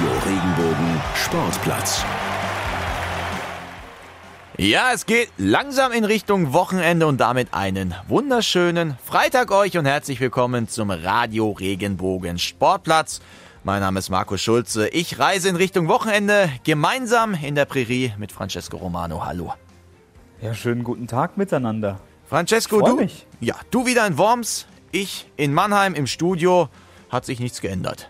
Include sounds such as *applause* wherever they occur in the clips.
Radio Regenbogen Sportplatz. Ja, es geht langsam in Richtung Wochenende und damit einen wunderschönen Freitag euch und herzlich willkommen zum Radio Regenbogen Sportplatz. Mein Name ist Marco Schulze. Ich reise in Richtung Wochenende gemeinsam in der Prärie mit Francesco Romano. Hallo. Ja, schönen guten Tag miteinander. Francesco, du? mich. Ja, du wieder in Worms, ich in Mannheim im Studio. Hat sich nichts geändert.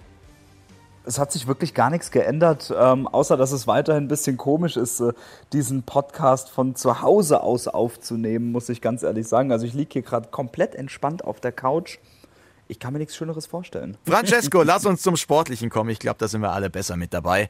Es hat sich wirklich gar nichts geändert, ähm, außer dass es weiterhin ein bisschen komisch ist, äh, diesen Podcast von zu Hause aus aufzunehmen, muss ich ganz ehrlich sagen. Also ich liege hier gerade komplett entspannt auf der Couch. Ich kann mir nichts Schöneres vorstellen. *laughs* Francesco, lass uns zum Sportlichen kommen. Ich glaube, da sind wir alle besser mit dabei.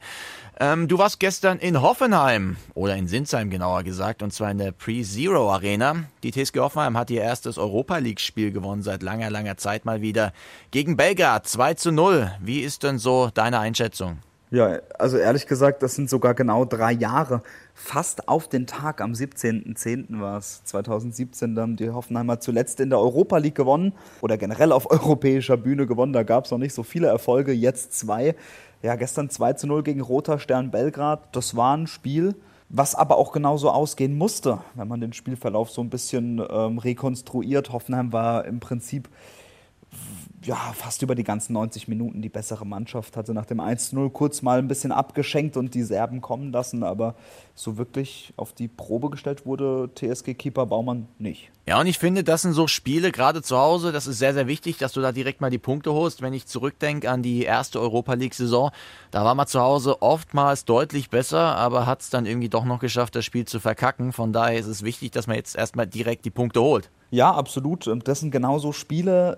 Ähm, du warst gestern in Hoffenheim oder in Sinsheim genauer gesagt und zwar in der Pre-Zero Arena. Die TSG Hoffenheim hat ihr erstes Europa League-Spiel gewonnen seit langer, langer Zeit mal wieder gegen Belgrad 2 zu 0. Wie ist denn so deine Einschätzung? Ja, also ehrlich gesagt, das sind sogar genau drei Jahre. Fast auf den Tag, am 17.10. war es, 2017, dann die Hoffenheimer zuletzt in der Europa League gewonnen oder generell auf *laughs* europäischer Bühne gewonnen. Da gab es noch nicht so viele Erfolge, jetzt zwei. Ja, gestern 2 zu 0 gegen Roter Stern Belgrad. Das war ein Spiel, was aber auch genauso ausgehen musste, wenn man den Spielverlauf so ein bisschen ähm, rekonstruiert. Hoffenheim war im Prinzip ja, fast über die ganzen 90 Minuten die bessere Mannschaft. Hatte nach dem 1-0 kurz mal ein bisschen abgeschenkt und die Serben kommen lassen, aber so wirklich auf die Probe gestellt wurde TSG-Keeper Baumann nicht. Ja, und ich finde, das sind so Spiele, gerade zu Hause, das ist sehr, sehr wichtig, dass du da direkt mal die Punkte holst. Wenn ich zurückdenke an die erste Europa League-Saison, da war man zu Hause oftmals deutlich besser, aber hat es dann irgendwie doch noch geschafft, das Spiel zu verkacken. Von daher ist es wichtig, dass man jetzt erstmal direkt die Punkte holt. Ja, absolut. Und das sind genauso Spiele,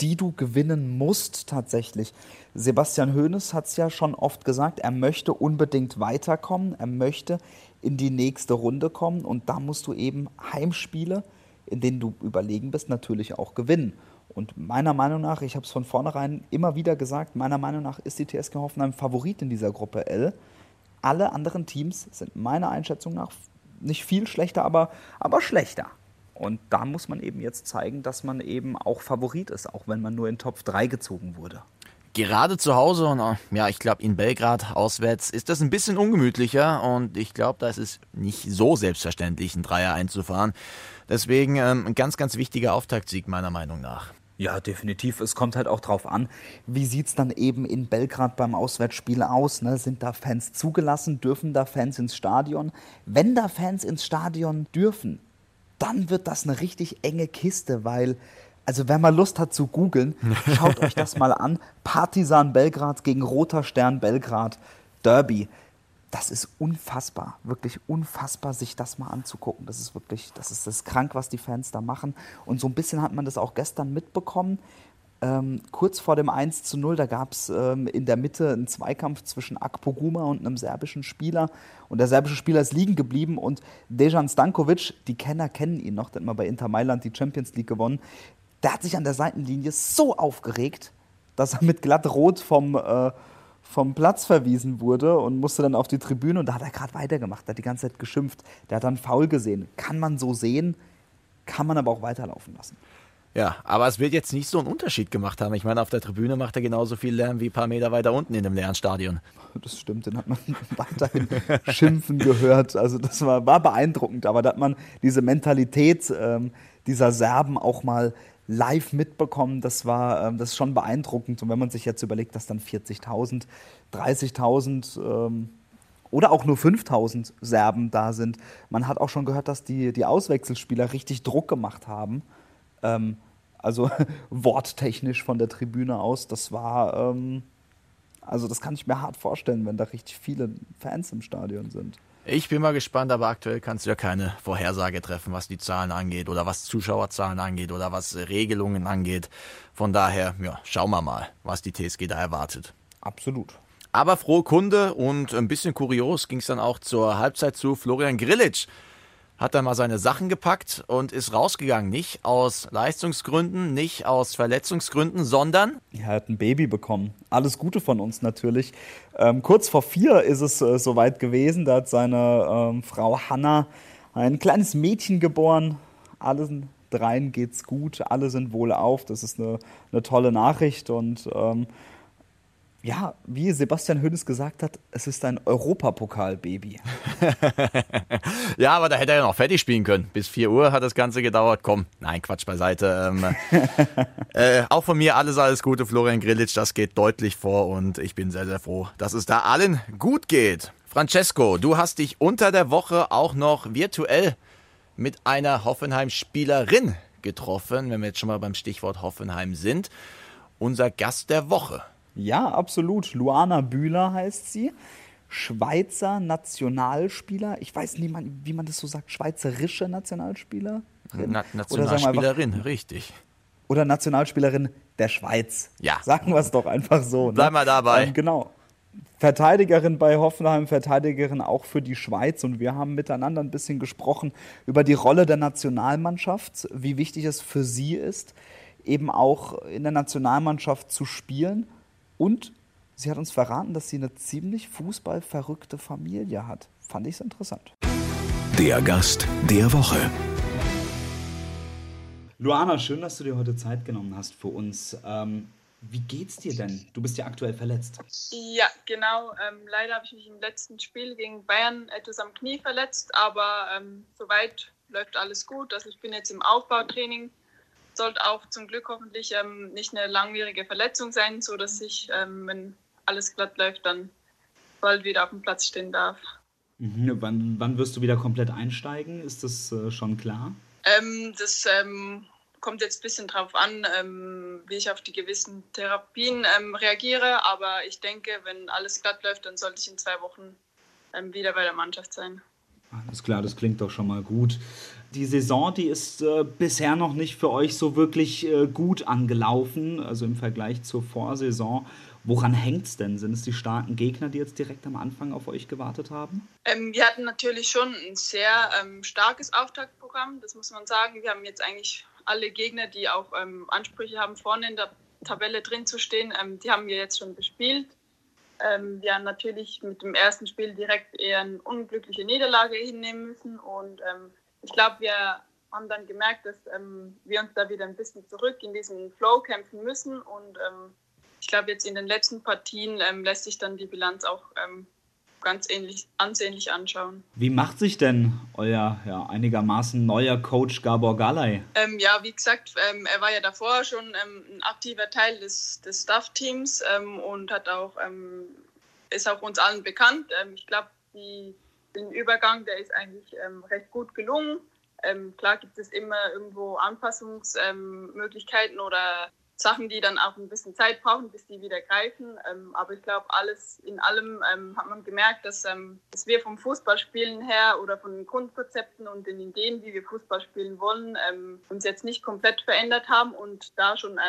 die du gewinnen musst tatsächlich. Sebastian Hoeneß hat es ja schon oft gesagt, er möchte unbedingt weiterkommen, er möchte in die nächste Runde kommen und da musst du eben Heimspiele, in denen du überlegen bist, natürlich auch gewinnen. Und meiner Meinung nach, ich habe es von vornherein immer wieder gesagt, meiner Meinung nach ist die TSG Hoffenheim Favorit in dieser Gruppe L. Alle anderen Teams sind meiner Einschätzung nach nicht viel schlechter, aber, aber schlechter. Und da muss man eben jetzt zeigen, dass man eben auch Favorit ist, auch wenn man nur in Topf 3 gezogen wurde. Gerade zu Hause und äh, ja, ich glaube in Belgrad auswärts ist das ein bisschen ungemütlicher und ich glaube, da ist es nicht so selbstverständlich, einen Dreier einzufahren. Deswegen ähm, ein ganz, ganz wichtiger Auftaktsieg meiner Meinung nach. Ja, definitiv. Es kommt halt auch drauf an, wie sieht es dann eben in Belgrad beim Auswärtsspiel aus? Ne? Sind da Fans zugelassen? Dürfen da Fans ins Stadion? Wenn da Fans ins Stadion dürfen, dann wird das eine richtig enge Kiste, weil, also wenn man Lust hat zu googeln, *laughs* schaut euch das mal an. Partisan Belgrad gegen Roter Stern Belgrad Derby. Das ist unfassbar, wirklich unfassbar, sich das mal anzugucken. Das ist wirklich, das ist das krank, was die Fans da machen. Und so ein bisschen hat man das auch gestern mitbekommen. Ähm, kurz vor dem 1 zu 0, da gab es ähm, in der Mitte einen Zweikampf zwischen Akpoguma und einem serbischen Spieler. Und der serbische Spieler ist liegen geblieben und Dejan Stankovic, die Kenner kennen ihn noch, der hat mal bei Inter Mailand die Champions League gewonnen, der hat sich an der Seitenlinie so aufgeregt, dass er mit glatt rot vom, äh, vom Platz verwiesen wurde und musste dann auf die Tribüne und da hat er gerade weitergemacht, der hat die ganze Zeit geschimpft. Der hat dann faul gesehen. Kann man so sehen, kann man aber auch weiterlaufen lassen. Ja, aber es wird jetzt nicht so einen Unterschied gemacht haben. Ich meine, auf der Tribüne macht er genauso viel Lärm wie ein paar Meter weiter unten in dem leeren Stadion. Das stimmt, den hat man *laughs* weiterhin schimpfen gehört. Also das war, war beeindruckend, aber da hat man diese Mentalität ähm, dieser Serben auch mal live mitbekommen. Das war ähm, das ist schon beeindruckend. Und wenn man sich jetzt überlegt, dass dann 40.000, 30.000 ähm, oder auch nur 5000 Serben da sind. Man hat auch schon gehört, dass die, die Auswechselspieler richtig Druck gemacht haben. Ähm, also *laughs* worttechnisch von der Tribüne aus. Das war, ähm, also das kann ich mir hart vorstellen, wenn da richtig viele Fans im Stadion sind. Ich bin mal gespannt, aber aktuell kannst du ja keine Vorhersage treffen, was die Zahlen angeht oder was Zuschauerzahlen angeht oder was Regelungen angeht. Von daher, ja, schauen wir mal, was die TSG da erwartet. Absolut. Aber frohe Kunde und ein bisschen kurios ging es dann auch zur Halbzeit zu Florian Grillitsch. Hat dann mal seine Sachen gepackt und ist rausgegangen. Nicht aus Leistungsgründen, nicht aus Verletzungsgründen, sondern. Er hat ein Baby bekommen. Alles Gute von uns natürlich. Ähm, kurz vor vier ist es äh, soweit gewesen. Da hat seine ähm, Frau Hanna ein kleines Mädchen geboren. Allen dreien geht's gut, alle sind wohlauf. Das ist eine, eine tolle Nachricht und ähm, ja, wie Sebastian Hönes gesagt hat, es ist ein Europapokal-Baby. *laughs* ja, aber da hätte er ja noch fertig spielen können. Bis 4 Uhr hat das Ganze gedauert. Komm, nein, Quatsch beiseite. Ähm, *laughs* äh, auch von mir alles, alles Gute, Florian Grillitsch. Das geht deutlich vor und ich bin sehr, sehr froh, dass es da allen gut geht. Francesco, du hast dich unter der Woche auch noch virtuell mit einer Hoffenheim-Spielerin getroffen, wenn wir jetzt schon mal beim Stichwort Hoffenheim sind. Unser Gast der Woche. Ja, absolut. Luana Bühler heißt sie. Schweizer Nationalspieler. Ich weiß nicht, wie man das so sagt. Schweizerische Nationalspieler. Na, Nationalspielerin, einfach, richtig. Oder Nationalspielerin der Schweiz. Ja. Sagen wir es doch einfach so. Ne? Bleib mal dabei. Ähm, genau. Verteidigerin bei Hoffenheim, Verteidigerin auch für die Schweiz. Und wir haben miteinander ein bisschen gesprochen über die Rolle der Nationalmannschaft, wie wichtig es für sie ist, eben auch in der Nationalmannschaft zu spielen und sie hat uns verraten, dass sie eine ziemlich fußballverrückte Familie hat. Fand ich es interessant. Der Gast der Woche. Luana, schön, dass du dir heute Zeit genommen hast für uns. Ähm, wie geht's dir denn? Du bist ja aktuell verletzt. Ja, genau. Ähm, leider habe ich mich im letzten Spiel gegen Bayern etwas am Knie verletzt, aber ähm, soweit läuft alles gut. Also ich bin jetzt im Aufbautraining sollte auch zum Glück hoffentlich ähm, nicht eine langwierige Verletzung sein, sodass ich, ähm, wenn alles glatt läuft, dann bald wieder auf dem Platz stehen darf. Mhm. Wann, wann, wirst du wieder komplett einsteigen? Ist das äh, schon klar? Ähm, das ähm, kommt jetzt ein bisschen drauf an, ähm, wie ich auf die gewissen Therapien ähm, reagiere. Aber ich denke, wenn alles glatt läuft, dann sollte ich in zwei Wochen wieder bei der Mannschaft sein. Alles klar, das klingt doch schon mal gut. Die Saison, die ist äh, bisher noch nicht für euch so wirklich äh, gut angelaufen, also im Vergleich zur Vorsaison. Woran hängt es denn? Sind es die starken Gegner, die jetzt direkt am Anfang auf euch gewartet haben? Ähm, wir hatten natürlich schon ein sehr ähm, starkes Auftaktprogramm, das muss man sagen. Wir haben jetzt eigentlich alle Gegner, die auch ähm, Ansprüche haben, vorne in der Tabelle drin zu stehen, ähm, die haben wir jetzt schon bespielt. Ähm, wir haben natürlich mit dem ersten Spiel direkt eher eine unglückliche Niederlage hinnehmen müssen und ähm, ich glaube, wir haben dann gemerkt, dass ähm, wir uns da wieder ein bisschen zurück in diesen Flow kämpfen müssen. Und ähm, ich glaube, jetzt in den letzten Partien ähm, lässt sich dann die Bilanz auch ähm, ganz ähnlich, ansehnlich anschauen. Wie macht sich denn euer ja, einigermaßen neuer Coach Gabor Galay? Ähm, ja, wie gesagt, ähm, er war ja davor schon ein aktiver Teil des, des Staff-Teams und hat auch, ist auch uns allen bekannt. ich glaube, die den Übergang, der ist eigentlich ähm, recht gut gelungen. Ähm, klar gibt es immer irgendwo Anpassungsmöglichkeiten ähm, oder Sachen, die dann auch ein bisschen Zeit brauchen, bis die wieder greifen. Ähm, aber ich glaube, alles in allem ähm, hat man gemerkt, dass, ähm, dass wir vom Fußballspielen her oder von den Grundkonzepten und den Ideen, wie wir Fußball spielen wollen, uns jetzt nicht komplett verändert haben und da schon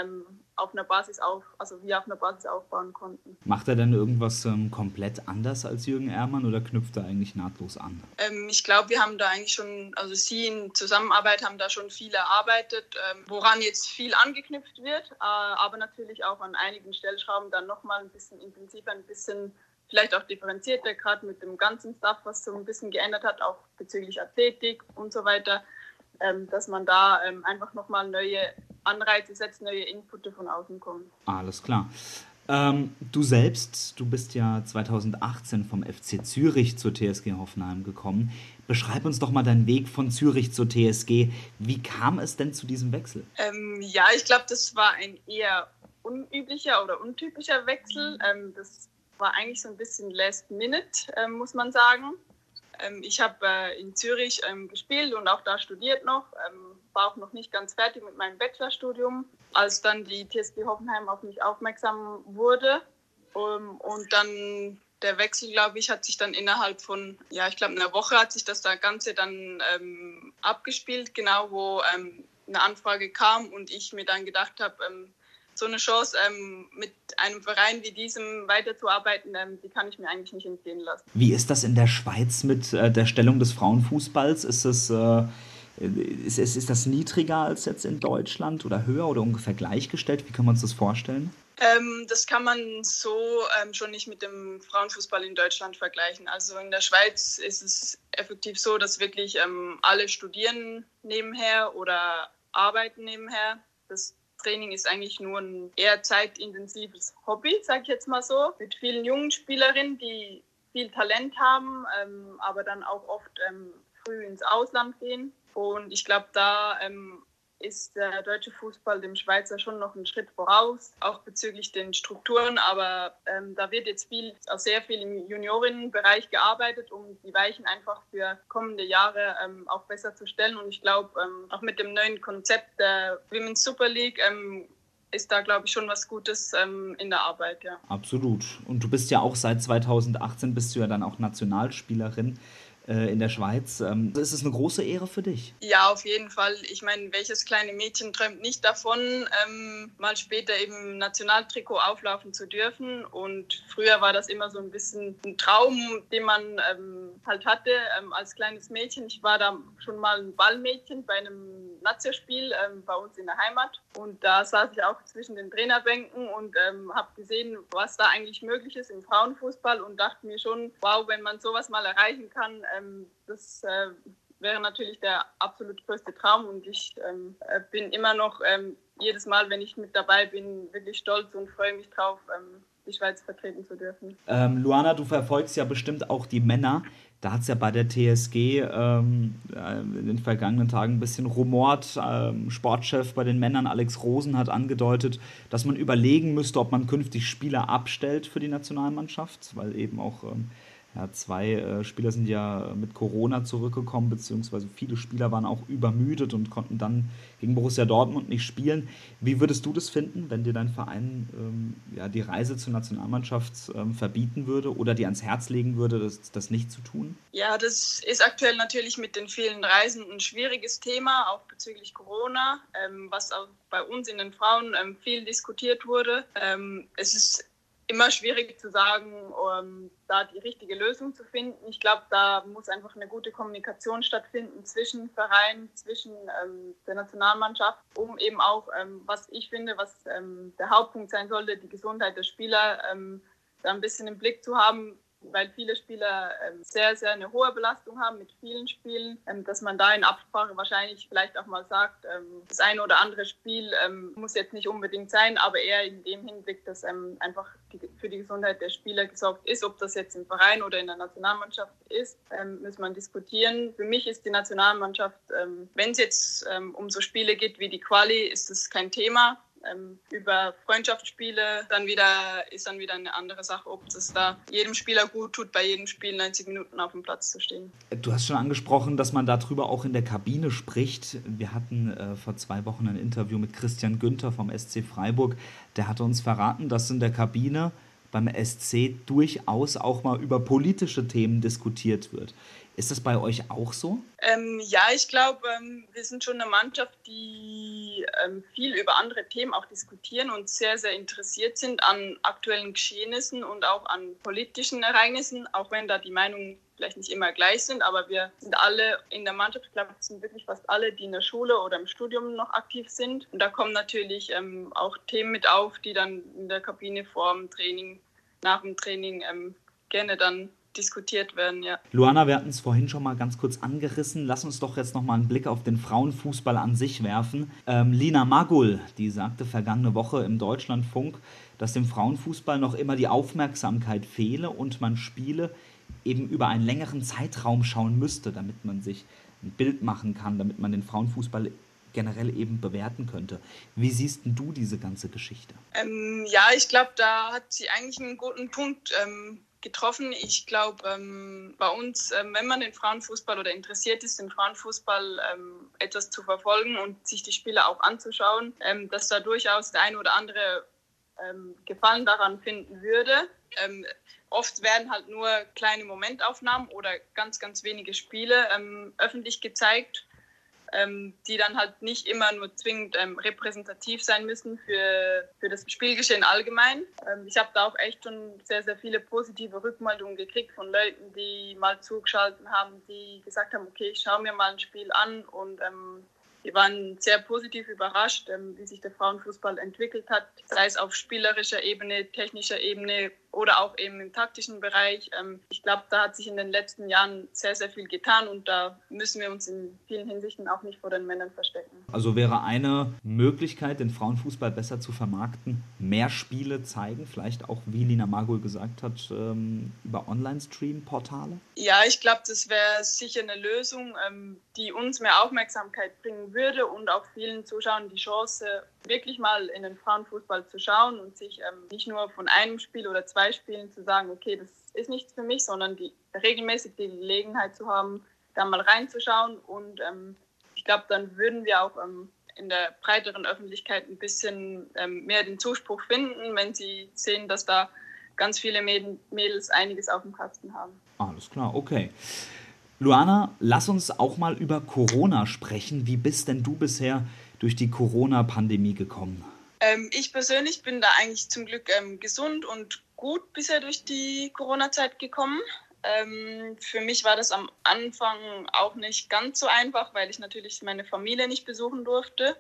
auf einer Basis auf, also wir auf einer Basis aufbauen konnten. Macht er denn irgendwas ähm, komplett anders als Jürgen Ehrmann oder knüpft er eigentlich nahtlos an? ich glaube, wir haben da eigentlich schon, also Sie in Zusammenarbeit haben da schon viel erarbeitet, woran jetzt viel angeknüpft wird äh, aber natürlich auch an einigen Stellschrauben dann nochmal ein bisschen intensiver, ein bisschen vielleicht auch differenzierter, gerade mit dem ganzen Stuff, was so ein bisschen geändert hat, auch bezüglich Athletik und so weiter, ähm, dass man da ähm, einfach nochmal neue Anreize setzt, neue Inputs von außen kommen. Alles klar. Ähm, du selbst, du bist ja 2018 vom FC Zürich zur TSG Hoffenheim gekommen. Beschreib uns doch mal deinen Weg von Zürich zur TSG. Wie kam es denn zu diesem Wechsel? Ähm, ja, ich glaube, das war ein eher unüblicher oder untypischer Wechsel. Ähm, das war eigentlich so ein bisschen last minute, ähm, muss man sagen. Ähm, ich habe äh, in Zürich ähm, gespielt und auch da studiert noch, war auch noch nicht ganz fertig mit meinem Bachelorstudium als dann die TSG Hoffenheim auf mich aufmerksam wurde. Und dann der Wechsel, glaube ich, hat sich dann innerhalb von, ja, ich glaube, einer Woche hat sich das da Ganze dann ähm, abgespielt, genau wo ähm, eine Anfrage kam und ich mir dann gedacht habe, ähm, so eine Chance ähm, mit einem Verein wie diesem weiterzuarbeiten, ähm, die kann ich mir eigentlich nicht entgehen lassen. Wie ist das in der Schweiz mit äh, der Stellung des Frauenfußballs? Ist es äh ist, ist, ist das niedriger als jetzt in Deutschland oder höher oder ungefähr gleichgestellt? Wie kann man uns das vorstellen? Ähm, das kann man so ähm, schon nicht mit dem Frauenfußball in Deutschland vergleichen. Also in der Schweiz ist es effektiv so, dass wirklich ähm, alle studieren nebenher oder arbeiten nebenher. Das Training ist eigentlich nur ein eher zeitintensives Hobby, sage ich jetzt mal so, mit vielen jungen Spielerinnen, die viel Talent haben, ähm, aber dann auch oft ähm, früh ins Ausland gehen. Und ich glaube, da ähm, ist der deutsche Fußball dem Schweizer schon noch einen Schritt voraus, auch bezüglich den Strukturen. Aber ähm, da wird jetzt viel, auch sehr viel im Juniorinnenbereich gearbeitet, um die Weichen einfach für kommende Jahre ähm, auch besser zu stellen. Und ich glaube, ähm, auch mit dem neuen Konzept der Women's Super League ähm, ist da, glaube ich, schon was Gutes ähm, in der Arbeit, ja. Absolut. Und du bist ja auch seit 2018 bist du ja dann auch Nationalspielerin äh, in der Schweiz. Ähm, ist es eine große Ehre für dich? Ja, auf jeden Fall. Ich meine, welches kleine Mädchen träumt nicht davon, ähm, mal später eben Nationaltrikot auflaufen zu dürfen? Und früher war das immer so ein bisschen ein Traum, den man ähm, halt hatte ähm, als kleines Mädchen. Ich war da schon mal ein Ballmädchen bei einem Nazio-Spiel ähm, bei uns in der Heimat. Und da saß ich auch zwischen den Trainerbänken und ähm, habe gesehen, was da eigentlich möglich ist im Frauenfußball und dachte mir schon, wow, wenn man sowas mal erreichen kann, ähm, das äh, wäre natürlich der absolut größte Traum und ich ähm, äh, bin immer noch ähm, jedes Mal, wenn ich mit dabei bin, wirklich stolz und freue mich drauf, ähm, die Schweiz vertreten zu dürfen. Ähm, Luana, du verfolgst ja bestimmt auch die Männer. Da hat es ja bei der TSG ähm, äh, in den vergangenen Tagen ein bisschen rumort. Sportchef bei den Männern Alex Rosen hat angedeutet, dass man überlegen müsste, ob man künftig Spieler abstellt für die Nationalmannschaft, weil eben auch ja, zwei äh, Spieler sind ja mit Corona zurückgekommen, beziehungsweise viele Spieler waren auch übermüdet und konnten dann gegen Borussia Dortmund nicht spielen. Wie würdest du das finden, wenn dir dein Verein ähm, ja, die Reise zur Nationalmannschaft ähm, verbieten würde oder dir ans Herz legen würde, das, das nicht zu tun? Ja, das ist aktuell natürlich mit den vielen Reisen ein schwieriges Thema, auch bezüglich Corona, ähm, was auch bei uns in den Frauen ähm, viel diskutiert wurde. Ähm, es ist immer schwierig zu sagen, um da die richtige Lösung zu finden. Ich glaube, da muss einfach eine gute Kommunikation stattfinden zwischen Vereinen, zwischen ähm, der Nationalmannschaft, um eben auch, ähm, was ich finde, was ähm, der Hauptpunkt sein sollte, die Gesundheit der Spieler ähm, da ein bisschen im Blick zu haben, weil viele Spieler ähm, sehr, sehr eine hohe Belastung haben mit vielen Spielen, ähm, dass man da in Absprache wahrscheinlich vielleicht auch mal sagt, ähm, das eine oder andere Spiel muss jetzt nicht unbedingt sein, aber eher in dem Hinblick, dass einfach für die Gesundheit der Spieler gesorgt ist, ob das jetzt im Verein oder in der Nationalmannschaft ist, ähm, muss man diskutieren. Für mich ist die Nationalmannschaft, wenn es jetzt um so Spiele geht wie die Quali, ist es kein Thema ähm, über Freundschaftsspiele, dann wieder ist dann wieder eine andere Sache, ob es da jedem Spieler gut tut, bei jedem Spiel 90 Minuten auf dem Platz zu stehen. Du hast schon angesprochen, dass man darüber auch in der Kabine spricht. Wir hatten äh, vor zwei Wochen ein Interview mit Christian Günther vom SC Freiburg. Der hatte uns verraten, dass in der Kabine beim SC durchaus auch mal über politische Themen diskutiert wird. Ist das bei euch auch so? Ähm, ja, ich glaube, ähm, wir sind schon eine Mannschaft, die ähm, viel über andere Themen auch diskutieren und sehr, sehr interessiert sind an aktuellen Geschehnissen und auch an politischen Ereignissen, auch wenn da die Meinungen vielleicht nicht immer gleich sind, aber wir sind alle in der Mannschaft, ich glaube, es sind wirklich fast alle, die in der Schule oder im Studium noch aktiv sind. Und da kommen natürlich ähm, auch Themen mit auf, die dann in der Kabine vor dem Training, nach dem Training ähm, gerne dann diskutiert werden, ja. Luana, wir hatten es vorhin schon mal ganz kurz angerissen. Lass uns doch jetzt noch mal einen Blick auf den Frauenfußball an sich werfen. Ähm, Lina Magul, die sagte vergangene Woche im Deutschlandfunk, dass dem Frauenfußball noch immer die Aufmerksamkeit fehle und man Spiele eben über einen längeren Zeitraum schauen müsste, damit man sich ein Bild machen kann, damit man den Frauenfußball generell eben bewerten könnte. Wie siehst du diese ganze Geschichte? Ähm, ja, ich glaube, da hat sie eigentlich einen guten Punkt. Ähm, getroffen. Ich glaube, ähm, bei uns, ähm, wenn man den Frauenfußball oder interessiert ist, den Frauenfußball ähm, etwas zu verfolgen und sich die Spiele auch anzuschauen, ähm, dass da durchaus der eine oder andere ähm, Gefallen daran finden würde. Ähm, oft werden halt nur kleine Momentaufnahmen oder ganz, ganz wenige Spiele öffentlich gezeigt ähm, die dann halt nicht immer nur zwingend ähm, repräsentativ sein müssen für, für das Spielgeschehen allgemein. Ähm, ich habe da auch echt schon sehr, sehr viele positive Rückmeldungen gekriegt von Leuten, die mal zugeschaltet haben, die gesagt haben, okay, ich schaue mir mal ein Spiel an und ähm, die waren sehr positiv überrascht, ähm, wie sich der Frauenfußball entwickelt hat, sei es auf spielerischer Ebene, technischer Ebene, oder auch eben im taktischen Bereich. Ähm, ich glaube, da hat sich in den letzten Jahren sehr, sehr viel getan und da müssen wir uns in vielen Hinsichten auch nicht vor den Männern verstecken. Also wäre eine Möglichkeit, den Frauenfußball besser zu vermarkten, mehr Spiele zeigen, vielleicht auch, wie Lina Magul gesagt hat, ähm, über Online-Stream-Portale? Ja, ich glaube, das wäre sicher eine Lösung, ähm, die uns mehr Aufmerksamkeit bringen würde und auch vielen Zuschauern die Chance, wirklich mal in den Frauenfußball zu schauen und sich nicht nur von einem Spiel oder zwei zwei Spielen zu sagen, okay, das ist nichts für mich, sondern die regelmäßig die Gelegenheit zu haben, da mal reinzuschauen. Und ähm, ich glaube, dann würden wir auch ähm, in der breiteren Öffentlichkeit ein bisschen ähm, mehr den Zuspruch finden, wenn sie sehen, dass da ganz viele Mädels einiges auf dem Kasten haben. Alles klar, okay. Luana, lass uns auch mal über Corona sprechen. Wie bist denn du bisher durch die Corona-Pandemie gekommen? Ähm, ich persönlich bin da eigentlich zum Glück ähm, gesund und gut bisher durch die Corona-Zeit gekommen. Ähm, für mich war das am Anfang auch nicht ganz so einfach, weil ich natürlich meine Familie nicht besuchen durfte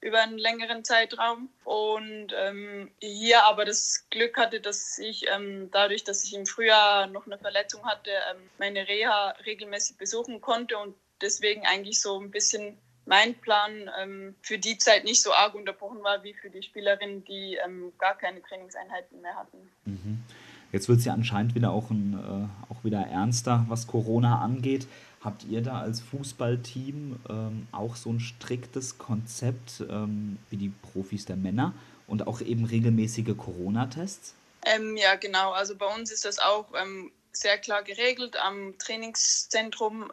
über einen längeren Zeitraum. Und ähm, hier aber das Glück hatte, dass ich ähm, dadurch, dass ich im Frühjahr noch eine Verletzung hatte, ähm, meine Reha regelmäßig besuchen konnte und deswegen eigentlich so ein bisschen mein Plan ähm, für die Zeit nicht so arg unterbrochen war wie für die Spielerinnen, die ähm, gar keine Trainingseinheiten mehr hatten. Mhm. Jetzt wird es ja anscheinend wieder auch, ein, äh, auch wieder ernster, was Corona angeht. Habt ihr da als Fußballteam ähm, auch so ein striktes Konzept ähm, wie die Profis der Männer und auch eben regelmäßige Corona-Tests? Ähm, ja, genau. Also bei uns ist das auch ähm, sehr klar geregelt am Trainingszentrum.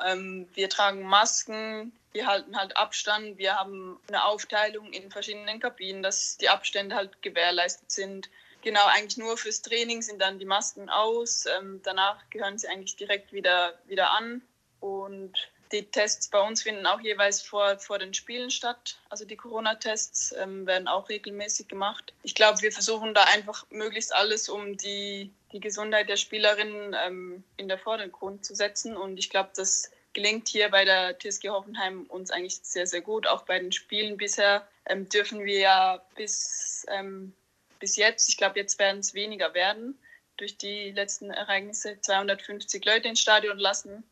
Wir tragen Masken, wir halten halt Abstand, wir haben eine Aufteilung in verschiedenen Kabinen, dass die Abstände halt gewährleistet sind. Genau, eigentlich nur fürs Training sind dann die Masken aus. Ähm, danach gehören sie eigentlich direkt wieder, wieder an. Und die Tests bei uns finden auch jeweils vor, vor den Spielen statt. Also die Corona-Tests ähm, werden auch regelmäßig gemacht. Ich glaube, wir versuchen da einfach möglichst alles, um die, die Gesundheit der Spielerinnen ähm, in der Vordergrund zu setzen. Und ich glaube, das gelingt hier bei der TSG Hoffenheim uns eigentlich sehr, sehr gut. Auch bei den Spielen bisher ähm, dürfen wir ja bis, ähm, bis jetzt, ich glaube, jetzt werden es weniger werden, durch die letzten Ereignisse 250 Leute ins Stadion lassen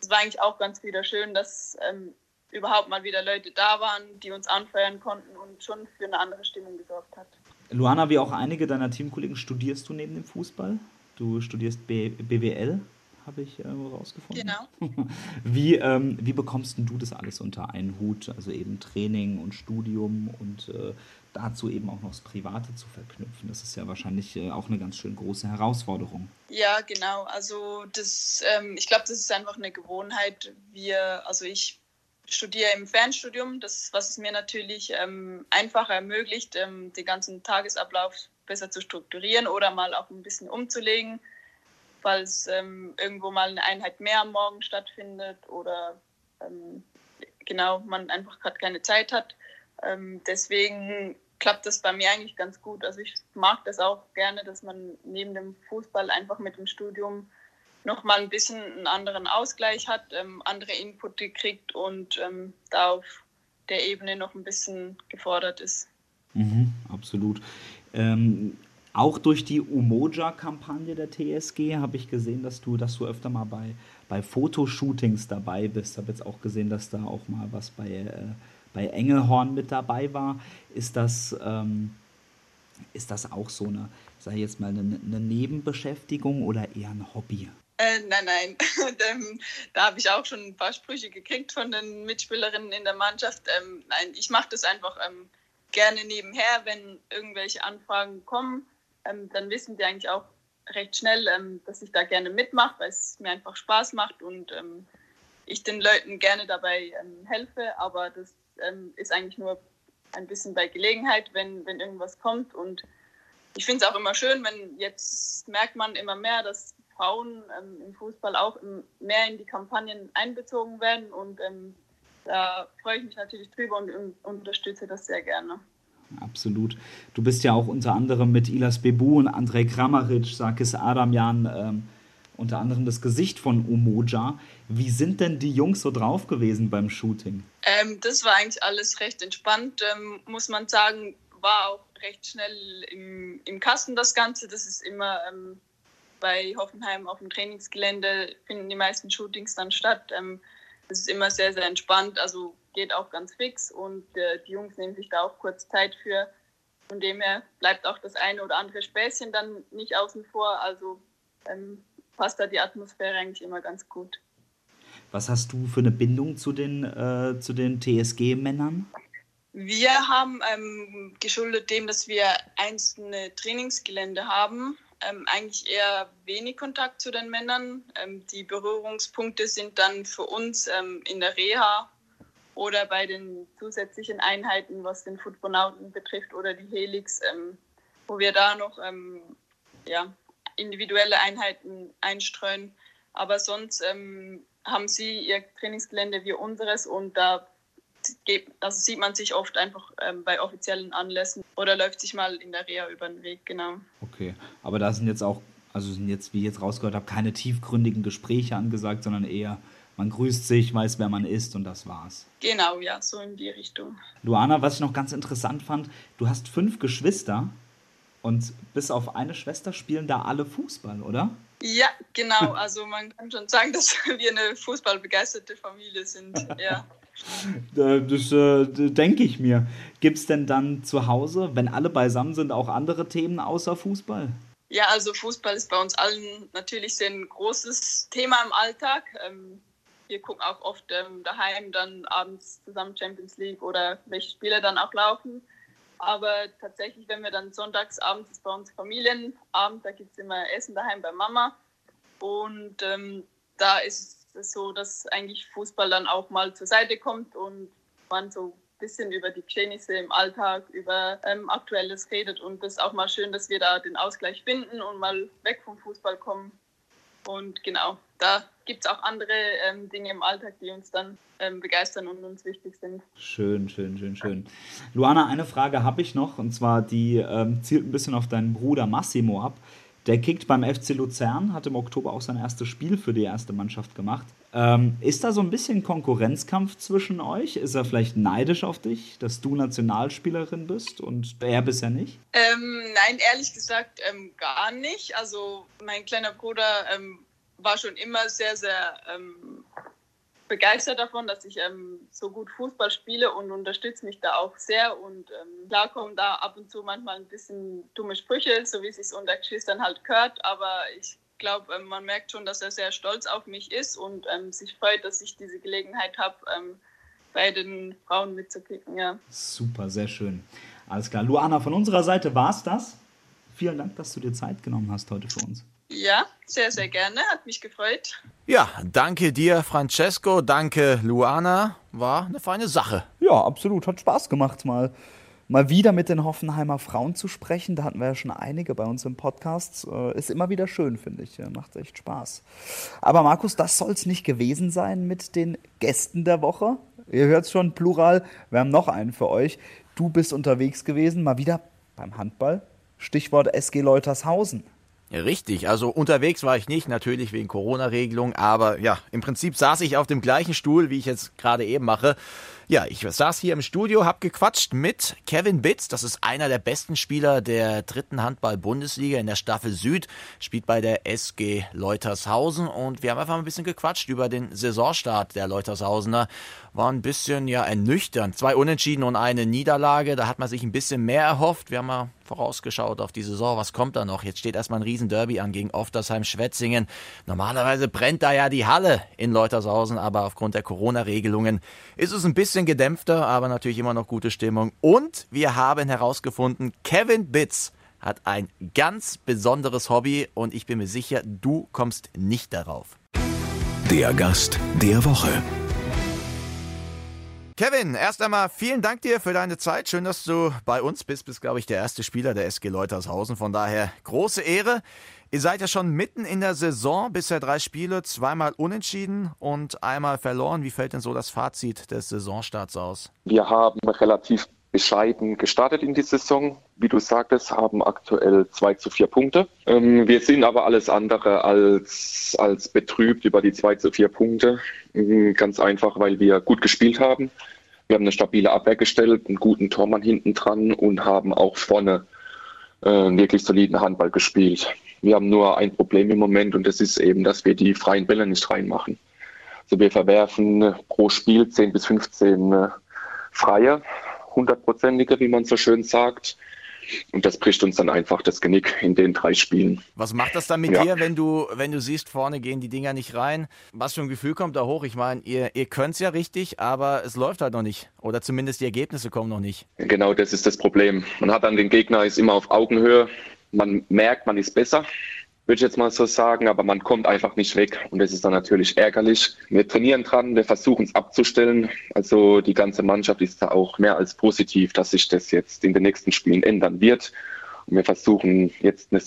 es war eigentlich auch ganz wieder schön, dass ähm, überhaupt mal wieder Leute da waren, die uns anfeuern konnten und schon für eine andere Stimmung gesorgt hat. Luana, wie auch einige deiner Teamkollegen, studierst du neben dem Fußball? Du studierst B BWL, habe ich äh, rausgefunden. Genau. *laughs* wie, ähm, wie bekommst du das alles unter einen Hut? Also eben Training und Studium und äh, dazu eben auch noch das Private zu verknüpfen. Das ist ja wahrscheinlich äh, auch eine ganz schön große Herausforderung. Ja, genau. Also das, ähm, ich glaube, das ist einfach eine Gewohnheit. Wir, also ich studiere im Fernstudium, das, was es mir natürlich ähm, einfacher ermöglicht, ähm, den ganzen Tagesablauf besser zu strukturieren oder mal auch ein bisschen umzulegen, falls ähm, irgendwo mal eine Einheit mehr am Morgen stattfindet oder ähm, genau man einfach gerade keine Zeit hat. Ähm, deswegen klappt das bei mir eigentlich ganz gut. Also ich mag das auch gerne, dass man neben dem Fußball einfach mit dem Studium nochmal ein bisschen einen anderen Ausgleich hat, ähm, andere Inputte kriegt und ähm, da auf der Ebene noch ein bisschen gefordert ist. Mhm, absolut. Ähm, auch durch die Umoja-Kampagne der TSG habe ich gesehen, dass du, dass du öfter mal bei, bei Fotoshootings dabei bist. Ich habe jetzt auch gesehen, dass da auch mal was bei äh, bei Engelhorn mit dabei war, ist das, ähm, ist das auch so eine, ich jetzt mal, eine, eine Nebenbeschäftigung oder eher ein Hobby? Äh, nein, nein. *laughs* Ähm, da habe ich auch schon ein paar Sprüche gekriegt von den Mitspielerinnen in der Mannschaft. Ähm, nein, ich mache das einfach ähm, gerne nebenher, wenn irgendwelche Anfragen kommen. Ähm, dann wissen die eigentlich auch recht schnell, ähm, dass ich da gerne mitmache, weil es mir einfach Spaß macht und ähm, ich den Leuten gerne dabei helfe. Aber das ähm, ist eigentlich nur ein bisschen bei Gelegenheit, wenn, wenn irgendwas kommt. Und ich finde es auch immer schön, wenn jetzt merkt man immer mehr, dass Frauen ähm, im Fußball auch mehr in die Kampagnen einbezogen werden. Und ähm, da freue ich mich natürlich drüber und, und unterstütze das sehr gerne. Absolut. Du bist ja auch unter anderem mit Ilas Bebu und Andrei Kramaric, Sarkis Adamjan ähm, unter anderem das Gesicht von Umoja. Wie sind denn die Jungs so drauf gewesen beim Shooting? Ähm, das war eigentlich alles recht entspannt, ähm, muss man sagen. War auch recht schnell im, im Kasten das Ganze. Das ist immer ähm, bei Hoffenheim auf dem Trainingsgelände finden die meisten Shootings dann statt. Ähm, es ist immer sehr, sehr entspannt, also geht auch ganz fix und äh, die Jungs nehmen sich da auch kurz Zeit für. Von dem her bleibt auch das eine oder andere Späßchen dann nicht außen vor. Also ähm, passt da die Atmosphäre eigentlich immer ganz gut. Was hast du für eine Bindung zu den, äh, den TSG-Männern? Wir haben ähm, geschuldet dem, dass wir einzelne Trainingsgelände haben, ähm, eigentlich eher wenig Kontakt zu den Männern. Ähm, die Berührungspunkte sind dann für uns ähm, in der Reha oder bei den zusätzlichen Einheiten, was den Footbonauten betrifft oder die Helix, ähm, wo wir da noch ähm, ja, individuelle Einheiten einstreuen. Aber sonst ähm, haben sie ihr Trainingsgelände wie unseres und da also sieht man sich oft einfach ähm, bei offiziellen Anlässen oder läuft sich mal in der Reha über den Weg, genau. Okay, aber da sind jetzt auch, also sind jetzt, wie ich jetzt rausgehört habe, keine tiefgründigen Gespräche angesagt, sondern eher, man grüßt sich, weiß, wer man ist und das war's. Genau, ja, so in die Richtung. Luana, was ich noch ganz interessant fand, du hast fünf Geschwister und bis auf eine Schwester spielen da alle Fußball, oder? Ja, genau. *laughs* Also man kann schon sagen, dass *laughs* wir eine fußballbegeisterte Familie sind. Ja. *laughs* Das äh, denke ich mir. Gibt es denn dann zu Hause, wenn alle beisammen sind, auch andere Themen außer Fußball? Ja, also Fußball ist bei uns allen natürlich sehr ein großes Thema im Alltag. Ähm, wir gucken auch oft ähm, daheim dann abends zusammen Champions League oder welche Spiele dann auch laufen. Aber tatsächlich, wenn wir dann sonntags abends ist bei uns Familienabend, da gibt es immer Essen daheim bei Mama. Und ähm, da ist es so, dass eigentlich Fußball dann auch mal zur Seite kommt und man so ein bisschen über die Geschehnisse im Alltag, über ähm, Aktuelles redet. Und das ist auch mal schön, dass wir da den Ausgleich finden und mal weg vom Fußball kommen. Und genau, da gibt es auch andere ähm, Dinge im Alltag, die uns dann ähm, begeistern und uns wichtig sind. Schön, schön, schön, schön. Luana, eine Frage habe ich noch, und zwar die ähm, zielt ein bisschen auf deinen Bruder Massimo ab. Der kickt beim FC Luzern, hat im Oktober auch sein erstes Spiel für die erste Mannschaft gemacht. Ähm, ist da so ein bisschen Konkurrenzkampf zwischen euch? Ist er vielleicht neidisch auf dich, dass du Nationalspielerin bist und er bisher nicht? Ähm, nein, ehrlich gesagt ähm, gar nicht. Also mein kleiner Bruder ähm, war schon immer sehr, sehr ähm, begeistert davon, dass ich ähm, so gut Fußball spiele und unterstützt mich da auch sehr. Und ähm, klar kommen da ab und zu manchmal ein bisschen dumme Sprüche, so wie es sich unter Geschwistern halt gehört. Aber ich glaube, ähm, man merkt schon, dass er sehr stolz auf mich ist und ähm, sich freut, dass ich diese Gelegenheit habe, ähm, bei den Frauen mitzukicken. Ja. Super, sehr schön. Alles klar. Luana, von unserer Seite war es das. Vielen Dank, dass du dir Zeit genommen hast heute für uns. Ja, sehr, sehr gerne. Hat mich gefreut. Ja, danke dir, Francesco. Danke, Luana. War eine feine Sache. Ja, absolut. Hat Spaß gemacht, mal, mal wieder mit den Hoffenheimer Frauen zu sprechen. Da hatten wir ja schon einige bei uns im Podcast. Äh, ist immer wieder schön, finde ich. Macht echt Spaß. Aber Markus, das soll es nicht gewesen sein mit den Gästen der Woche. Ihr hört es schon, plural. Wir haben noch einen für euch. Du bist unterwegs gewesen, mal wieder beim Handball. Stichwort SG Leutershausen. Richtig, also unterwegs war ich nicht, natürlich wegen Corona-Regelung, aber ja, im Prinzip saß ich auf dem gleichen Stuhl, wie ich jetzt gerade eben mache. Ja, ich saß hier im Studio, hab gequatscht mit Kevin Bitz. Das ist einer der besten Spieler der dritten Handball-Bundesliga in der Staffel Süd. Spielt bei der SG Leutershausen und wir haben einfach ein bisschen gequatscht über den Saisonstart der Leutershausener. War ein bisschen, ja, ernüchternd. Zwei Unentschieden und eine Niederlage. Da hat man sich ein bisschen mehr erhofft. Wir haben mal vorausgeschaut auf die Saison. Was kommt da noch? Jetzt steht erstmal ein Riesenderby an gegen Oftersheim-Schwetzingen. Normalerweise brennt da ja die Halle in Leutershausen, aber aufgrund der Corona-Regelungen ist es ein bisschen bisschen gedämpfter, aber natürlich immer noch gute Stimmung. Und wir haben herausgefunden, Kevin Bitz hat ein ganz besonderes Hobby und ich bin mir sicher, du kommst nicht darauf. Der Gast der Woche. Kevin, erst einmal vielen Dank dir für deine Zeit. Schön, dass du bei uns bist. Bist, glaube ich, der erste Spieler der SG Leutershausen. Von daher große Ehre. Ihr seid ja schon mitten in der Saison, bisher drei Spiele, zweimal unentschieden und einmal verloren. Wie fällt denn so das Fazit des Saisonstarts aus? Wir haben relativ bescheiden gestartet in die Saison. Wie du sagtest, haben aktuell zwei zu vier Punkte. Ähm, wir sind aber alles andere als, als betrübt über die zwei zu vier Punkte. Ähm, ganz einfach, weil wir gut gespielt haben. Wir haben eine stabile Abwehr gestellt, einen guten Tormann hinten dran und haben auch vorne äh, wirklich soliden Handball gespielt. Wir haben nur ein Problem im Moment und das ist eben, dass wir die freien Bälle nicht reinmachen. Also wir verwerfen pro Spiel 10 bis 15 äh, freie, hundertprozentige, wie man so schön sagt. Und das bricht uns dann einfach das Genick in den drei Spielen. Was macht das dann mit ja. dir, wenn du, wenn du siehst, vorne gehen die Dinger nicht rein? Was für ein Gefühl kommt da hoch? Ich meine, ihr, ihr könnt es ja richtig, aber es läuft halt noch nicht. Oder zumindest die Ergebnisse kommen noch nicht. Genau, das ist das Problem. Man hat dann den Gegner, ist immer auf Augenhöhe. Man merkt, man ist besser würde ich jetzt mal so sagen, aber man kommt einfach nicht weg und das ist dann natürlich ärgerlich. Wir trainieren dran, wir versuchen es abzustellen. Also die ganze Mannschaft ist da auch mehr als positiv, dass sich das jetzt in den nächsten Spielen ändern wird. Und wir versuchen jetzt eine,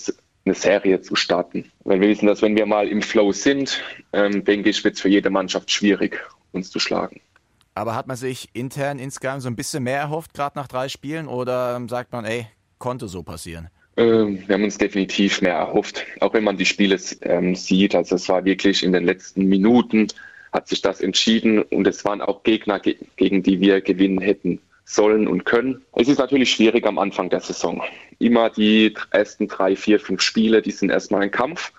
eine Serie zu starten. Weil wir wissen, dass wenn wir mal im Flow sind, ähm, denke ich, wird es für jede Mannschaft schwierig, uns zu schlagen. Aber hat man sich intern insgesamt so ein bisschen mehr erhofft, gerade nach drei Spielen, oder ähm, sagt man, ey, konnte so passieren? Ähm, wir haben uns definitiv mehr erhofft, auch wenn man die Spiele ähm, sieht. Also es war wirklich in den letzten Minuten hat sich das entschieden und es waren auch Gegner, ge gegen die wir gewinnen hätten sollen und können. Es ist natürlich schwierig am Anfang der Saison. Immer die ersten drei, vier, fünf Spiele, die sind erstmal ein Kampf.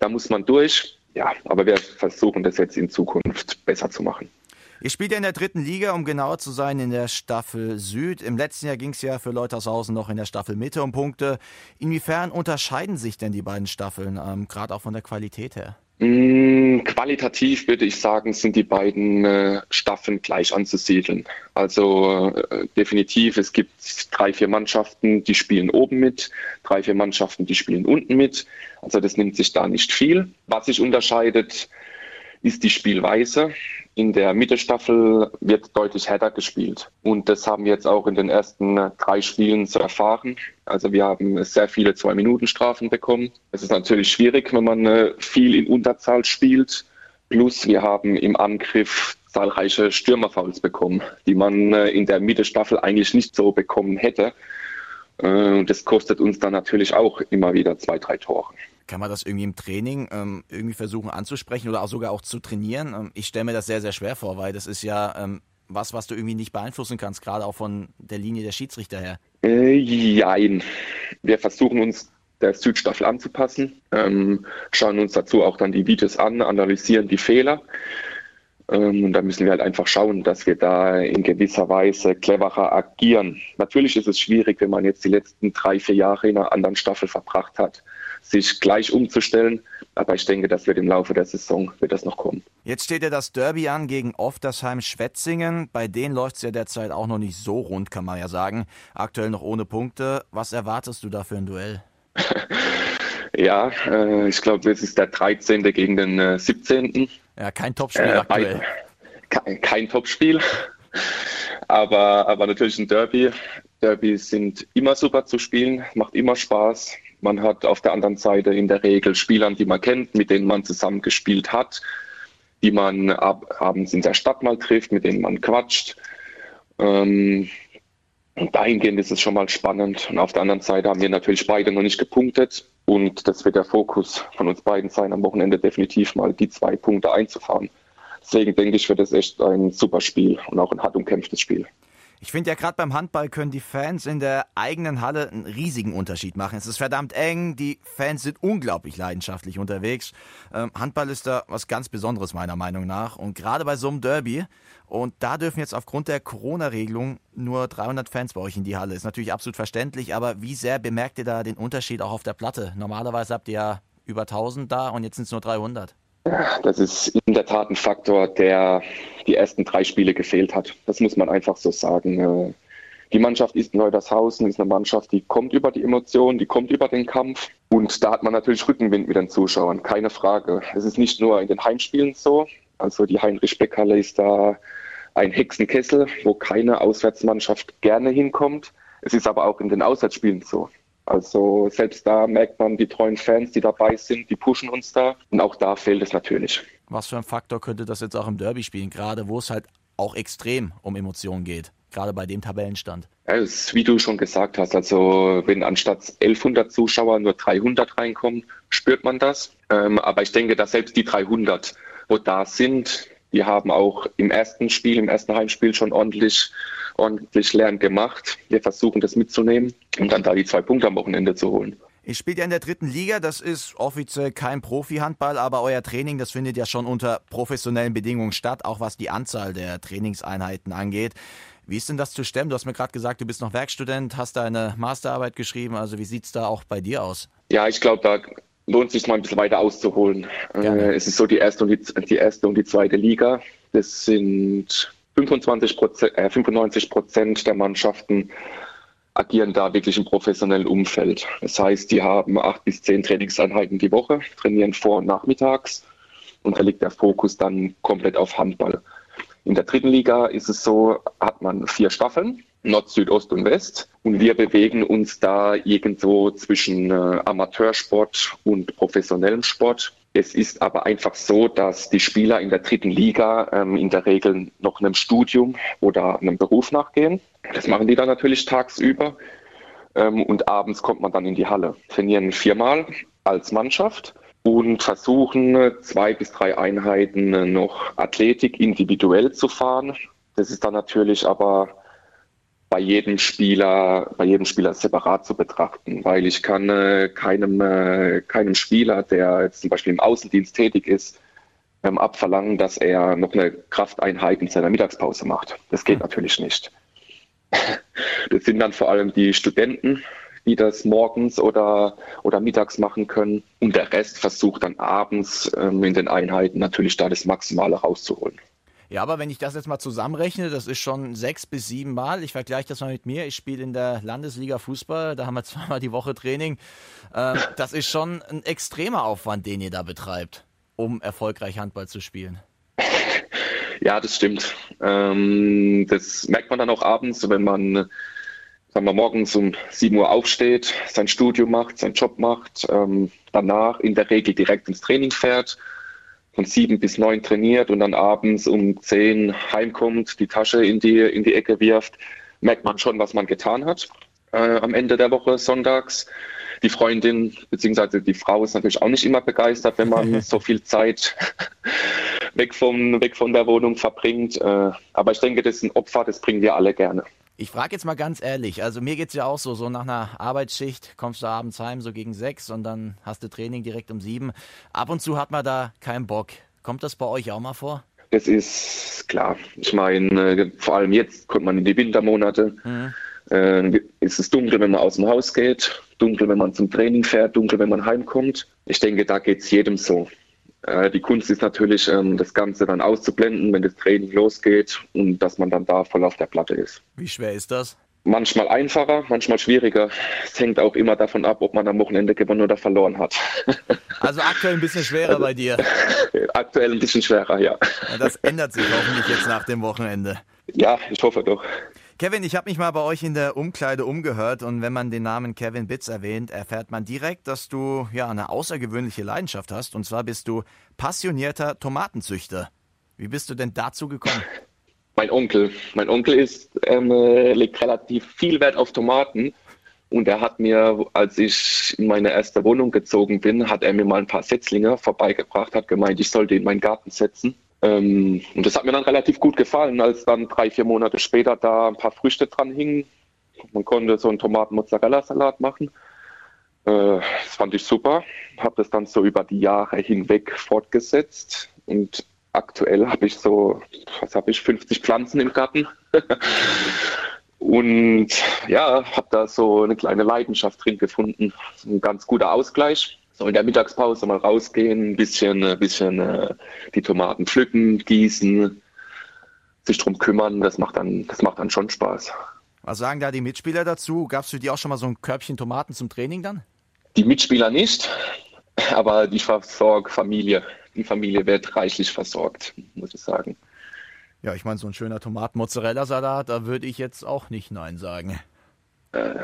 Da muss man durch. Ja, aber wir versuchen das jetzt in Zukunft besser zu machen. Ihr spielt ja in der dritten Liga, um genauer zu sein, in der Staffel Süd. Im letzten Jahr ging es ja für Leutershausen noch in der Staffel Mitte um Punkte. Inwiefern unterscheiden sich denn die beiden Staffeln, ähm, gerade auch von der Qualität her? Mm, qualitativ würde ich sagen, sind die beiden äh, Staffeln gleich anzusiedeln. Also äh, definitiv, es gibt drei, vier Mannschaften, die spielen oben mit, drei, vier Mannschaften, die spielen unten mit. Also das nimmt sich da nicht viel. Was sich unterscheidet, ist die Spielweise. In der Mittelstaffel wird deutlich härter gespielt. Und das haben wir jetzt auch in den ersten drei Spielen zu erfahren. Also wir haben sehr viele Zwei-Minuten-Strafen bekommen. Es ist natürlich schwierig, wenn man äh, viel in Unterzahl spielt. Plus wir haben im Angriff zahlreiche Stürmerfouls bekommen, die man äh, in der Mittelstaffel eigentlich nicht so bekommen hätte. Äh, und das kostet uns dann natürlich auch immer wieder zwei, drei Tore. Kann man das irgendwie im Training ähm, irgendwie versuchen anzusprechen oder auch sogar auch zu trainieren? Ähm, ich stelle mir das sehr, sehr schwer vor, weil das ist ja ähm, was, was du irgendwie nicht beeinflussen kannst, gerade auch von der Linie der Schiedsrichter her. Äh, jein. Wir versuchen uns der Südstaffel anzupassen, ähm, schauen uns dazu auch dann die Videos an, analysieren die Fehler. Ähm, und da müssen wir halt einfach schauen, dass wir da in gewisser Weise cleverer agieren. Natürlich ist es schwierig, wenn man jetzt die letzten drei, vier Jahre in einer anderen Staffel verbracht hat sich gleich umzustellen. Aber ich denke, das wird im Laufe der Saison wird das noch kommen. Jetzt steht ja das Derby an gegen Oftersheim-Schwetzingen. Bei denen läuft es ja derzeit auch noch nicht so rund, kann man ja sagen. Aktuell noch ohne Punkte. Was erwartest du da für ein Duell? *laughs* ja, äh, ich glaube, es ist der 13. gegen den äh, 17. Ja, kein Topspiel äh, aktuell. Kein, kein Topspiel. *laughs* aber, aber natürlich ein Derby. Derbys sind immer super zu spielen, macht immer Spaß. Man hat auf der anderen Seite in der Regel Spielern, die man kennt, mit denen man zusammen gespielt hat, die man ab, abends in der Stadt mal trifft, mit denen man quatscht. Ähm, und dahingehend ist es schon mal spannend. Und auf der anderen Seite haben wir natürlich beide noch nicht gepunktet. Und das wird der Fokus von uns beiden sein, am Wochenende definitiv mal die zwei Punkte einzufahren. Deswegen denke ich, wird es echt ein super Spiel und auch ein hart umkämpftes Spiel. Ich finde ja gerade beim Handball können die Fans in der eigenen Halle einen riesigen Unterschied machen. Es ist verdammt eng, die Fans sind unglaublich leidenschaftlich unterwegs. Ähm, Handball ist da was ganz Besonderes meiner Meinung nach und gerade bei so einem Derby und da dürfen jetzt aufgrund der Corona-Regelung nur 300 Fans bei euch in die Halle. Ist natürlich absolut verständlich, aber wie sehr bemerkt ihr da den Unterschied auch auf der Platte? Normalerweise habt ihr ja über 1000 da und jetzt sind es nur 300. Das ist in der Tat ein Faktor, der die ersten drei Spiele gefehlt hat. Das muss man einfach so sagen. Äh, die Mannschaft ist Neudershausen, ist eine Mannschaft, die kommt über die Emotionen, die kommt über den Kampf. Und da hat man natürlich Rückenwind mit den Zuschauern, keine Frage. Es ist nicht nur in den Heimspielen so. Also die Heinrich-Beck-Halle ist da ein Hexenkessel, wo keine Auswärtsmannschaft gerne hinkommt. Es ist aber auch in den Auswärtsspielen so. Also selbst da merkt man die treuen Fans, die dabei sind, die pushen uns da. Und auch da fehlt es natürlich. Was für ein Faktor könnte das jetzt auch im Derby spielen, gerade wo es halt auch extrem um Emotionen geht, gerade bei dem Tabellenstand? Ja, ist, wie du schon gesagt hast, also wenn anstatt 1100 Zuschauer nur 300 reinkommen, spürt man das. Ähm, aber ich denke, dass selbst die 300, wo da sind, die haben auch im ersten Spiel, im ersten Heimspiel schon ordentlich ordentlich Lärm gemacht. Wir versuchen das mitzunehmen und dann da die zwei Punkte am Wochenende zu holen. Ihr spielt ja in der dritten Liga, das ist offiziell kein Profi-Handball, aber euer Training, das findet ja schon unter professionellen Bedingungen statt, auch was die Anzahl der Trainingseinheiten angeht. Wie ist denn das zu stemmen? Du hast mir gerade gesagt, du bist noch Werkstudent, hast da eine Masterarbeit geschrieben, also wie sieht es da auch bei dir aus? Ja, ich glaube, da lohnt sich mal ein bisschen weiter auszuholen. Äh, es ist so die erste und die, die, erste und die zweite Liga. Das sind 25 Prozent, äh, 95 Prozent der Mannschaften agieren da wirklich im professionellen Umfeld. Das heißt, die haben acht bis zehn Trainingseinheiten die Woche, trainieren vor und nachmittags und da liegt der Fokus dann komplett auf Handball. In der dritten Liga ist es so, hat man vier Staffeln, Nord, Süd, Ost und West. Und wir bewegen uns da irgendwo zwischen äh, Amateursport und professionellem Sport. Es ist aber einfach so, dass die Spieler in der dritten Liga ähm, in der Regel noch einem Studium oder einem Beruf nachgehen. Das machen die dann natürlich tagsüber. Ähm, und abends kommt man dann in die Halle. Trainieren viermal als Mannschaft und versuchen zwei bis drei Einheiten noch Athletik individuell zu fahren. Das ist dann natürlich aber bei jedem Spieler, bei jedem Spieler separat zu betrachten, weil ich kann äh, keinem, äh, keinem Spieler, der jetzt zum Beispiel im Außendienst tätig ist, ähm, abverlangen, dass er noch eine Krafteinheit in seiner Mittagspause macht. Das geht natürlich nicht. *laughs* Das sind dann vor allem die Studenten, die das morgens oder, oder mittags machen können. Und der Rest versucht dann abends ähm, in den Einheiten natürlich da das Maximale rauszuholen. Ja, aber wenn ich das jetzt mal zusammenrechne, das ist schon sechs bis sieben Mal. Ich vergleiche das mal mit mir. Ich spiele in der Landesliga Fußball, da haben wir *laughs* zweimal die Woche Training. Äh, das ist schon ein extremer Aufwand, den ihr da betreibt, um erfolgreich Handball zu spielen. Ja, das stimmt. Ähm, das merkt man dann auch abends, wenn man sagen wir, morgens um 7 Uhr aufsteht, sein Studium macht, seinen Job macht, ähm, danach in der Regel direkt ins Training fährt von sieben bis neun trainiert und dann abends um zehn heimkommt, die Tasche in die, in die Ecke wirft, merkt man schon, was man getan hat äh, am Ende der Woche sonntags. Die Freundin bzw. die Frau ist natürlich auch nicht immer begeistert, wenn man *laughs* so viel Zeit *laughs* weg, vom, weg von der Wohnung verbringt. Äh, aber ich denke, das ist ein Opfer, das bringen wir alle gerne. Ich frage jetzt mal ganz ehrlich, also mir geht es ja auch so, so nach einer Arbeitsschicht kommst du abends heim so gegen sechs und dann hast du Training direkt um sieben. Ab und zu hat man da keinen Bock. Kommt das bei euch auch mal vor? Das ist klar. Ich meine, äh, vor allem jetzt kommt man in die Wintermonate. Mhm. Äh, ist es dunkel, wenn man aus dem Haus geht, dunkel, wenn man zum Training fährt, dunkel, wenn man heimkommt. Ich denke, da geht es jedem so. Äh, die Kunst ist natürlich, ähm, das Ganze dann auszublenden, wenn das Training losgeht und dass man dann da voll auf der Platte ist. Wie schwer ist das? Manchmal einfacher, manchmal schwieriger. Es hängt auch immer davon ab, ob man am Wochenende gewonnen oder verloren hat. *laughs* Also aktuell ein bisschen schwerer also, bei dir. *laughs* Aktuell ein bisschen schwerer, ja. Das ändert sich hoffentlich jetzt nach dem Wochenende. Ja, ich hoffe doch. Kevin, ich habe mich mal bei euch in der Umkleide umgehört und wenn man den Namen Kevin Bitz erwähnt, erfährt man direkt, dass du ja eine außergewöhnliche Leidenschaft hast und zwar bist du passionierter Tomatenzüchter. Wie bist du denn dazu gekommen? Mein Onkel. Mein Onkel ist, ähm, äh, legt relativ viel Wert auf Tomaten und er hat mir, als ich in meine erste Wohnung gezogen bin, hat er mir mal ein paar Setzlinge vorbeigebracht, hat gemeint, ich sollte in meinen Garten setzen. Ähm, und das hat mir dann relativ gut gefallen, als dann drei, vier Monate später da ein paar Früchte dran hingen. Man konnte so einen Tomaten-Mozzarella-Salat machen. Äh, das fand ich super. Habe das dann so über die Jahre hinweg fortgesetzt. Und aktuell habe ich so, was habe ich, 50 Pflanzen im Garten. *laughs* und ja, habe da so eine kleine Leidenschaft drin gefunden. Ein ganz guter Ausgleich so in der Mittagspause mal rausgehen, ein bisschen, ein bisschen äh, die Tomaten pflücken, gießen, sich drum kümmern, das macht dann, das macht dann schon Spaß. Was sagen da die Mitspieler dazu? Gab es für die auch schon mal so ein Körbchen Tomaten zum Training dann? Die Mitspieler nicht, aber die versorgt Familie. Die Familie wird reichlich versorgt, muss ich sagen. Ja, ich meine, so ein schöner Tomaten-Mozzarella-Salat, da würde ich jetzt auch nicht Nein sagen. Äh,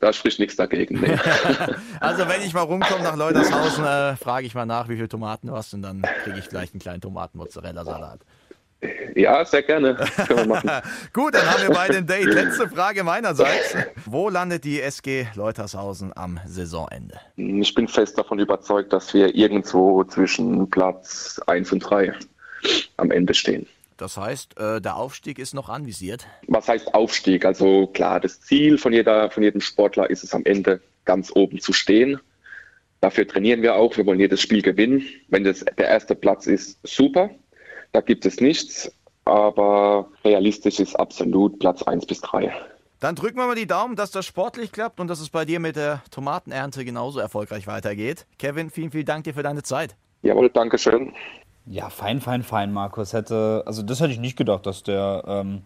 da spricht nichts dagegen. Nee. *laughs* also wenn ich mal rumkomme nach Leutershausen, äh, frage ich mal nach, wie viele Tomaten du hast und dann kriege ich gleich einen kleinen Tomaten-Mozzarella-Salat. Ja, sehr gerne. *laughs* Gut, dann haben wir beide ein Date. Letzte Frage meinerseits. Wo landet die SG Leutershausen am Saisonende? Ich bin fest davon überzeugt, dass wir irgendwo zwischen Platz 1 und 3 am Ende stehen. Das heißt, äh, der Aufstieg ist noch anvisiert? Was heißt Aufstieg? Also klar, das Ziel von, jeder, von jedem Sportler ist es am Ende ganz oben zu stehen. Dafür trainieren wir auch. Wir wollen jedes Spiel gewinnen. Wenn das der erste Platz ist, super. Da gibt es nichts. Aber realistisch ist absolut Platz 1 bis 3. Dann drücken wir mal die Daumen, dass das sportlich klappt und dass es bei dir mit der Tomatenernte genauso erfolgreich weitergeht. Kevin, vielen, vielen Dank dir für deine Zeit. Jawohl, danke schön. Ja, fein, fein, fein, Markus. Hätte, also das hätte ich nicht gedacht, dass der ähm,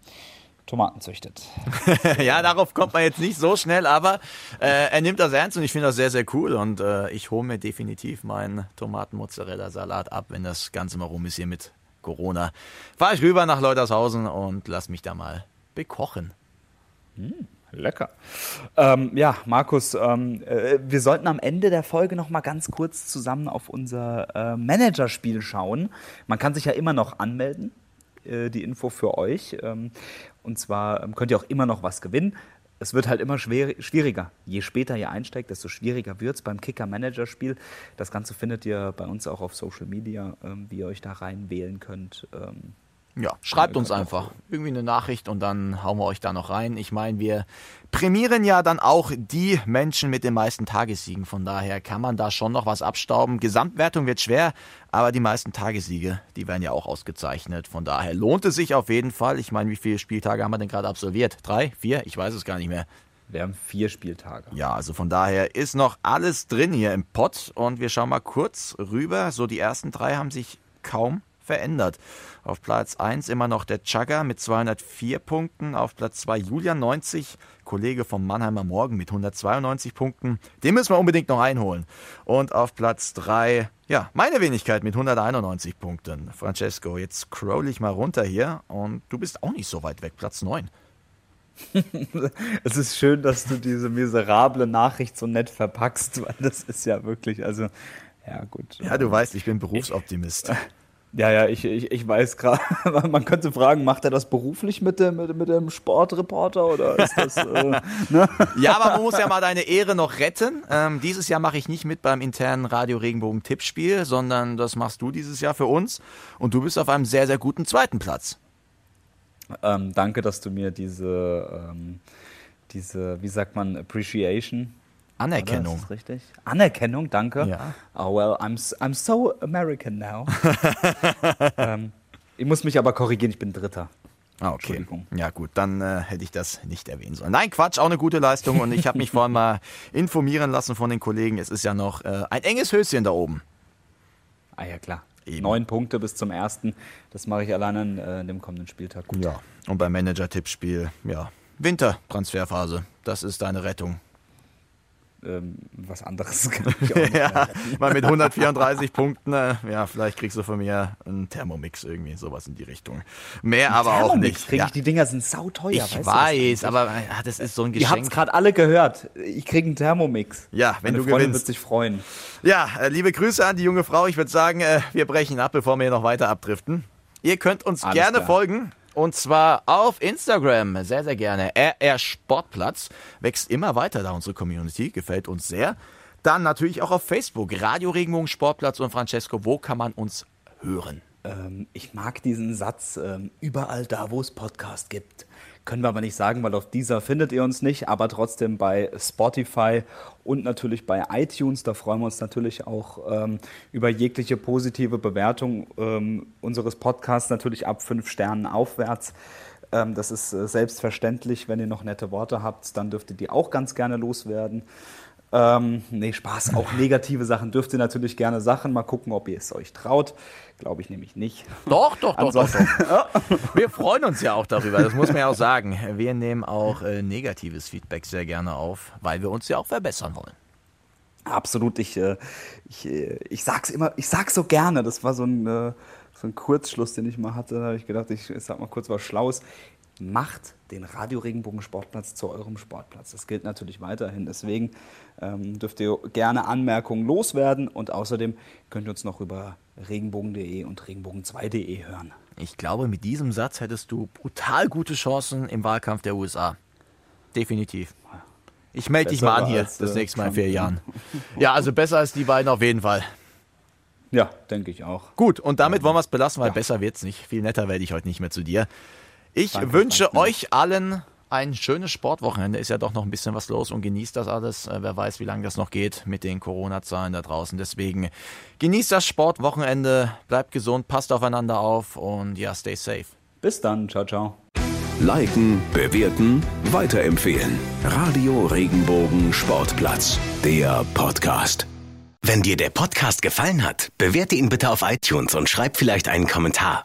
Tomaten züchtet. *laughs* ja, darauf kommt man jetzt nicht so schnell, aber äh, er nimmt das ernst und ich finde das sehr, sehr cool. Und äh, ich hole mir definitiv meinen Tomaten-Mozzarella-Salat ab, wenn das Ganze mal rum ist hier mit Corona. Fahre ich rüber nach Leutershausen und lass mich da mal bekochen. Hm, lecker. Ähm, ja, Markus, ähm, äh, wir sollten am Ende der Folge noch mal ganz kurz zusammen auf unser äh, Managerspiel schauen. Man kann sich ja immer noch anmelden. Äh, die Info für euch. Ähm, und zwar ähm, könnt ihr auch immer noch was gewinnen. Es wird halt immer schwer, schwieriger. Je später ihr einsteigt, desto schwieriger wird es beim Kicker-Manager-Spiel. Das Ganze findet ihr bei uns auch auf Social Media, ähm, wie ihr euch da rein wählen könnt. Ja, schreibt uns einfach irgendwie eine Nachricht und dann hauen wir euch da noch rein. Ich meine, wir prämieren ja dann auch die Menschen mit den meisten Tagessiegen. Von daher kann man da schon noch was abstauben. Gesamtwertung wird schwer, aber die meisten Tagessiege, die werden ja auch ausgezeichnet. Von daher lohnt es sich auf jeden Fall. Ich meine, wie viele Spieltage haben wir denn gerade absolviert? Drei? Vier? Ich weiß es gar nicht mehr. Wir haben vier Spieltage. Ja, also von daher ist noch alles drin hier im Pott und wir schauen mal kurz rüber. So, die ersten drei haben sich kaum verändert. Auf Platz 1 immer noch der Chagger mit 204 Punkten. Auf Platz 2 Julian 90, Kollege vom Mannheimer Morgen mit 192 Punkten. Den müssen wir unbedingt noch einholen. Und auf Platz 3, ja, meine Wenigkeit mit 191 Punkten. Francesco, jetzt scroll ich mal runter hier und du bist auch nicht so weit weg, Platz 9. *laughs* es ist schön, dass du diese miserable Nachricht so nett verpackst, weil das ist ja wirklich, also, ja, gut. Ja, du weißt, ich bin Berufsoptimist. *laughs* Ja, ja, ich, ich, ich weiß gerade, *laughs* man könnte fragen, macht er das beruflich mit dem, mit, mit dem Sportreporter oder ist das. Äh, *laughs* ne? Ja, aber man muss ja mal deine Ehre noch retten. Ähm, dieses Jahr mache ich nicht mit beim internen Radio Regenbogen Tippspiel, sondern das machst du dieses Jahr für uns und du bist auf einem sehr, sehr guten zweiten Platz. Ähm, danke, dass du mir diese, ähm, diese, wie sagt man, Appreciation Anerkennung. Ist richtig? Anerkennung, danke. Ja. Oh well, I'm, I'm so American now. *laughs* ähm, ich muss mich aber korrigieren, ich bin Dritter. Ah, okay. Ja, gut, dann äh, hätte ich das nicht erwähnen sollen. Nein, Quatsch, auch eine gute Leistung und ich habe mich vorhin mal *laughs* informieren lassen von den Kollegen. Es ist ja noch äh, ein enges Höschen da oben. Ah, ja, klar. Eben. Neun Punkte bis zum ersten. Das mache ich alleine in, äh, in dem kommenden Spieltag. Gut. Ja, und beim Manager-Tippspiel, ja, Wintertransferphase. Das ist deine Rettung ähm, was anderes *laughs* kann ich auch ja, mal mit 134 Punkten, äh, ja, vielleicht kriegst du von mir einen Thermomix irgendwie, sowas in die Richtung. Mehr ein aber Thermomix auch nicht. Krieg ich, Die Dinger sind sauteuer, Ich weißt weiß, das aber ja, das ist so ein Geschenk. Ihr habt es gerade alle gehört. Ich kriege einen Thermomix. Ja, wenn Meine du Freundin gewinnst. wird sich freuen. Ja, äh, liebe Grüße an die junge Frau. Ich würde sagen, äh, wir brechen ab, bevor wir hier noch weiter abdriften. Ihr könnt uns Alles gerne klar. folgen. Und zwar auf Instagram, sehr, sehr gerne. RR Sportplatz wächst immer weiter da, unsere Community, gefällt uns sehr. Dann natürlich auch auf Facebook, Radio Regenbogen Sportplatz und Francesco, wo kann man uns hören? Ähm, ich mag diesen Satz, ähm, überall da, wo es Podcast gibt. Können wir aber nicht sagen, weil auf dieser findet ihr uns nicht, aber trotzdem bei Spotify und natürlich bei iTunes. Da freuen wir uns natürlich auch ähm, über jegliche positive Bewertung ähm, unseres Podcasts, natürlich ab fünf Sternen aufwärts. Ähm, das ist äh, selbstverständlich. Wenn ihr noch nette Worte habt, dann dürft ihr die auch ganz gerne loswerden. Ähm, nee, Spaß. Auch negative Sachen dürft ihr natürlich gerne Sachen. Mal gucken, ob ihr es euch traut. Glaube ich nämlich nicht. Doch, doch, doch, doch, doch. *laughs* Wir freuen uns ja auch darüber, das muss man ja auch sagen. Wir nehmen auch äh, negatives Feedback sehr gerne auf, weil wir uns ja auch verbessern wollen. Absolut, ich, äh, ich, äh, ich sag's immer, ich sag's so gerne. Das war so ein, äh, so ein Kurzschluss, den ich mal hatte. Da habe ich gedacht, ich sag mal kurz was Schlaues. Macht den Radio Regenbogen Sportplatz zu eurem Sportplatz. Das gilt natürlich weiterhin. Deswegen ähm, dürft ihr gerne Anmerkungen loswerden und außerdem könnt ihr uns noch über regenbogen.de und regenbogen2.de hören. Ich glaube, mit diesem Satz hättest du brutal gute Chancen im Wahlkampf der USA. Definitiv. Ich melde dich mal an hier als, das äh, nächste Mal in vier Jahren. Ja, also besser als die beiden auf jeden Fall. Ja, denke ich auch. Gut, und damit wollen wir es belassen, weil besser wird's nicht. Viel netter werde ich heute nicht mehr zu dir. Ich Danke, wünsche danke. euch allen ein schönes Sportwochenende. Ist ja doch noch ein bisschen was los und genießt das alles. Äh, wer weiß, wie lange das noch geht mit den Corona-Zahlen da draußen. Deswegen genießt das Sportwochenende, bleibt gesund, passt aufeinander auf und ja, stay safe. Bis dann, ciao, ciao. Liken, bewerten, weiterempfehlen. Radio Regenbogen Sportplatz, der Podcast. Wenn dir der Podcast gefallen hat, bewerte ihn bitte auf iTunes und schreib vielleicht einen Kommentar.